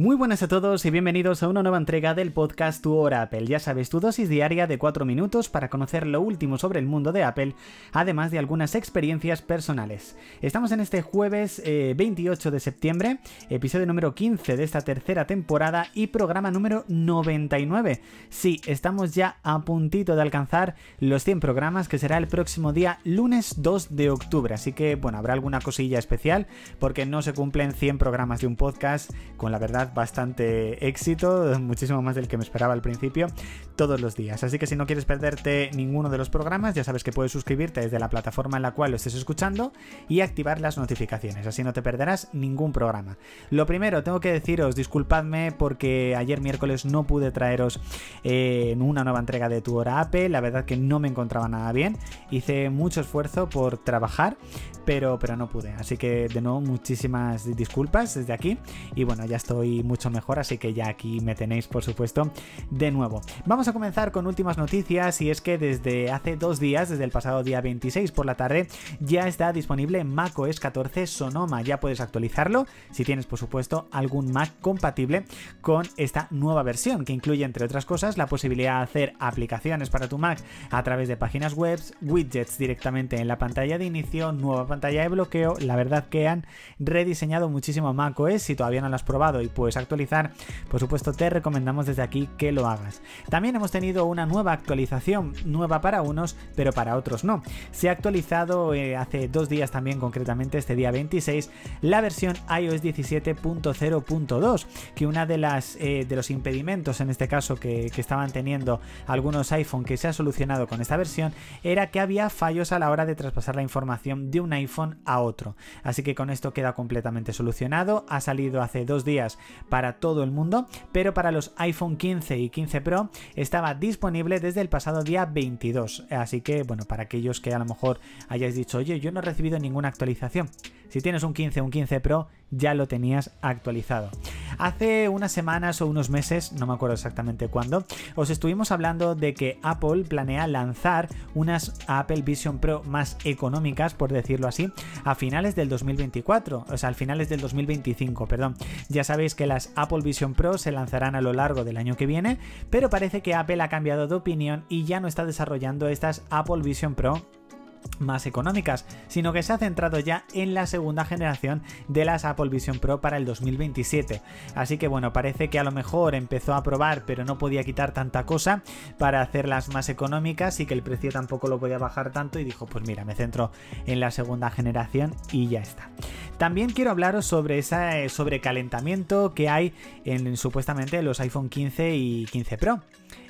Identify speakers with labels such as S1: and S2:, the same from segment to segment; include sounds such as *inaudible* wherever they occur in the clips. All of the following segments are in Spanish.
S1: Muy buenas a todos y bienvenidos a una nueva entrega del podcast Tu Hora Apple. Ya sabes, tu dosis diaria de 4 minutos para conocer lo último sobre el mundo de Apple, además de algunas experiencias personales. Estamos en este jueves 28 eh, de septiembre, episodio número 15 de esta tercera temporada y programa número 99. Sí, estamos ya a puntito de alcanzar los 100 programas que será el próximo día lunes 2 de octubre. Así que, bueno, habrá alguna cosilla especial porque no se cumplen 100 programas de un podcast con la verdad bastante éxito, *laughs* muchísimo más del que me esperaba al principio, todos los días. Así que si no quieres perderte ninguno de los programas, ya sabes que puedes suscribirte desde la plataforma en la cual lo estés escuchando y activar las notificaciones, así no te perderás ningún programa. Lo primero, tengo que deciros, disculpadme porque ayer miércoles no pude traeros eh, una nueva entrega de Tu Hora Apple, la verdad que no me encontraba nada bien, hice mucho esfuerzo por trabajar, pero, pero no pude, así que de nuevo muchísimas disculpas desde aquí y bueno, ya estoy mucho mejor, así que ya aquí me tenéis, por supuesto, de nuevo. Vamos a comenzar con últimas noticias y es que desde hace dos días, desde el pasado día 26 por la tarde, ya está disponible macOS 14 Sonoma. Ya puedes actualizarlo si tienes, por supuesto, algún Mac compatible con esta nueva versión, que incluye, entre otras cosas, la posibilidad de hacer aplicaciones para tu Mac a través de páginas web, widgets directamente en la pantalla de inicio, nueva pantalla de bloqueo. La verdad que han rediseñado muchísimo macOS. Si todavía no lo has probado y puedes actualizar, por supuesto te recomendamos desde aquí que lo hagas. También hemos tenido una nueva actualización, nueva para unos, pero para otros no. Se ha actualizado eh, hace dos días también, concretamente este día 26, la versión iOS 17.0.2, que una de las eh, de los impedimentos en este caso que, que estaban teniendo algunos iPhone que se ha solucionado con esta versión era que había fallos a la hora de traspasar la información de un iPhone a otro. Así que con esto queda completamente solucionado. Ha salido hace dos días para todo el mundo, pero para los iPhone 15 y 15 Pro estaba disponible desde el pasado día 22. Así que, bueno, para aquellos que a lo mejor hayáis dicho, oye, yo no he recibido ninguna actualización. Si tienes un 15 o un 15 Pro, ya lo tenías actualizado. Hace unas semanas o unos meses, no me acuerdo exactamente cuándo, os estuvimos hablando de que Apple planea lanzar unas Apple Vision Pro más económicas, por decirlo así, a finales del 2024, o sea, al finales del 2025, perdón. Ya sabéis que las Apple Vision Pro se lanzarán a lo largo del año que viene, pero parece que Apple ha cambiado de opinión y ya no está desarrollando estas Apple Vision Pro más económicas, sino que se ha centrado ya en la segunda generación de las Apple Vision Pro para el 2027. Así que bueno, parece que a lo mejor empezó a probar pero no podía quitar tanta cosa para hacerlas más económicas y que el precio tampoco lo podía bajar tanto y dijo pues mira, me centro en la segunda generación y ya está. También quiero hablaros sobre ese sobrecalentamiento que hay en supuestamente los iPhone 15 y 15 Pro.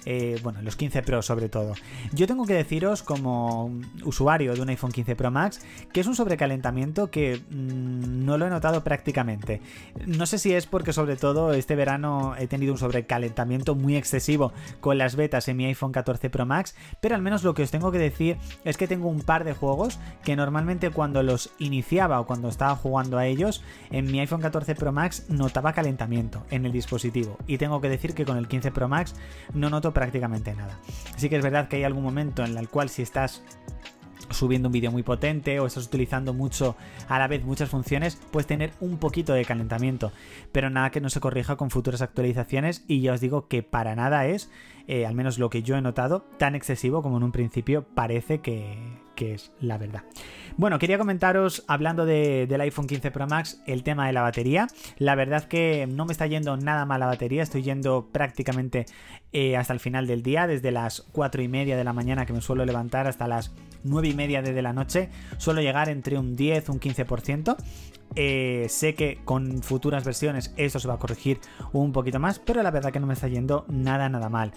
S1: Eh, bueno, los 15 Pro sobre todo. Yo tengo que deciros como usuario de un iPhone 15 Pro Max que es un sobrecalentamiento que mm, no lo he notado prácticamente. No sé si es porque sobre todo este verano he tenido un sobrecalentamiento muy excesivo con las betas en mi iPhone 14 Pro Max, pero al menos lo que os tengo que decir es que tengo un par de juegos que normalmente cuando los iniciaba o cuando estaba jugando a ellos en mi iPhone 14 Pro Max notaba calentamiento en el dispositivo y tengo que decir que con el 15 Pro Max no noto prácticamente nada. Sí que es verdad que hay algún momento en el cual si estás subiendo un vídeo muy potente o estás utilizando mucho a la vez muchas funciones, puedes tener un poquito de calentamiento. Pero nada que no se corrija con futuras actualizaciones y ya os digo que para nada es, eh, al menos lo que yo he notado, tan excesivo como en un principio parece que, que es la verdad. Bueno, quería comentaros, hablando del iPhone 15 Pro Max, el tema de la batería. La verdad que no me está yendo nada mal la batería, estoy yendo prácticamente eh, hasta el final del día, desde las 4 y media de la mañana que me suelo levantar hasta las 9 y media de la noche, suelo llegar entre un 10 un 15%. Eh, sé que con futuras versiones esto se va a corregir un poquito más, pero la verdad que no me está yendo nada, nada mal.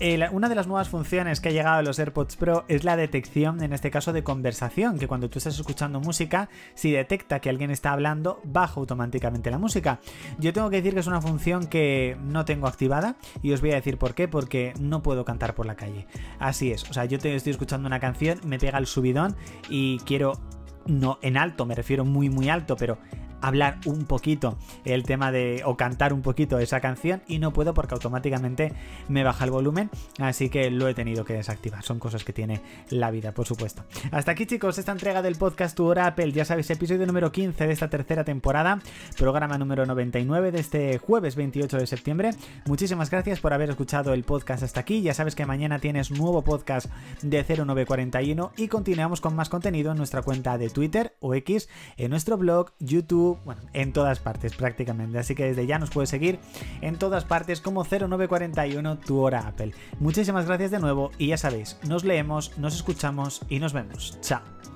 S1: Eh, una de las nuevas funciones que ha llegado a los AirPods Pro es la detección, en este caso, de conversación, que cuando tú estás escuchando música, si detecta que alguien está hablando, baja automáticamente la música. Yo tengo que decir que es una función que no tengo activada y os voy a decir por qué, porque no puedo cantar por la calle. Así es, o sea, yo estoy escuchando una canción, me pega el subidón y quiero, no en alto, me refiero muy muy alto, pero hablar un poquito el tema de o cantar un poquito esa canción y no puedo porque automáticamente me baja el volumen, así que lo he tenido que desactivar. Son cosas que tiene la vida, por supuesto. Hasta aquí chicos, esta entrega del podcast Tu Hora Apple, ya sabéis, episodio número 15 de esta tercera temporada, programa número 99 de este jueves 28 de septiembre. Muchísimas gracias por haber escuchado el podcast hasta aquí, ya sabes que mañana tienes nuevo podcast de 0941 y continuamos con más contenido en nuestra cuenta de Twitter o X, en nuestro blog, YouTube, bueno, en todas partes prácticamente. Así que desde ya nos puedes seguir en todas partes como 0941 tu hora Apple. Muchísimas gracias de nuevo y ya sabéis, nos leemos, nos escuchamos y nos vemos. Chao.